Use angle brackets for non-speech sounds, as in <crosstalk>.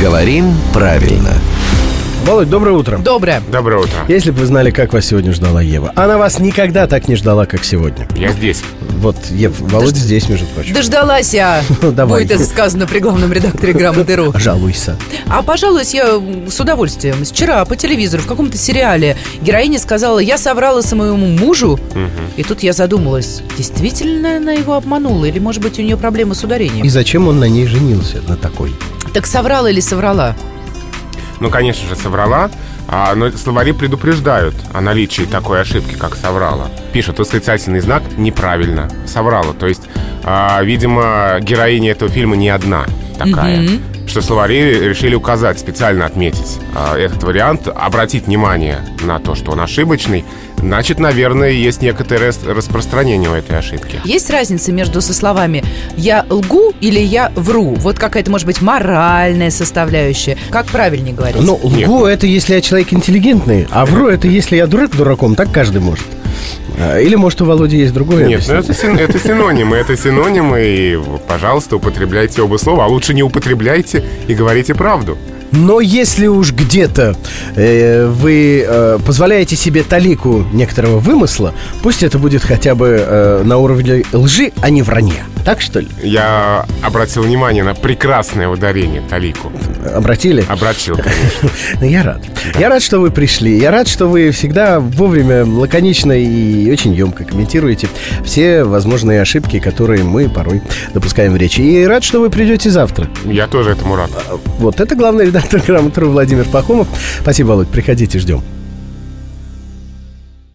Говорим правильно. Володь, доброе утро. Доброе. Доброе утро. Если бы вы знали, как вас сегодня ждала Ева. Она вас никогда так не ждала, как сегодня. Я здесь. Вот, Ев, Володя здесь, между прочим. Дождалась я. <laughs> Ну, давай. Будет это сказано при главном редакторе «Грамоты.ру». Жалуйся. А пожалуйста, я с удовольствием. Вчера по телевизору в каком-то сериале героиня сказала, я соврала своему мужу. И тут я задумалась, действительно она его обманула? Или, может быть, у нее проблемы с ударением? И зачем он на ней женился, на такой? Так соврала или соврала? Ну, конечно же, соврала. А, но словари предупреждают о наличии такой ошибки, как соврала. Пишут восклицательный знак «неправильно». Соврала. То есть, а, видимо, героиня этого фильма не одна такая. Что словари решили указать, специально отметить а, этот вариант, обратить внимание на то, что он ошибочный. Значит, наверное, есть некоторое рас- распространение у этой ошибки. Есть разница между со словами «я лгу» или «я вру»? Вот какая-то, может быть, моральная составляющая. Как правильнее говорить? Ну, лгу это если я человек интеллигентный, а вру это если я дурак дураком, так каждый может. А, Или, может, у Володи есть другое Нет, ну это, син- это синонимы, это синонимы, и, пожалуйста, употребляйте оба слова, а лучше не употребляйте и говорите правду. Но если уж где-то вы э, позволяете себе талику некоторого вымысла, пусть это будет хотя бы э, на уровне лжи, а не вранья. Так что ли? Я обратил внимание на прекрасное ударение Талику. Обратили? Обратил, <laughs> конечно. Ну, я рад. Я рад, что вы пришли. Я рад, что вы всегда вовремя, лаконично и очень емко комментируете все возможные ошибки, которые мы порой допускаем в речи. И рад, что вы придете завтра. Я тоже этому рад. Вот это главный редактор <laughs> грамоты Владимир Пахомов. Спасибо, Володь. Приходите, ждем.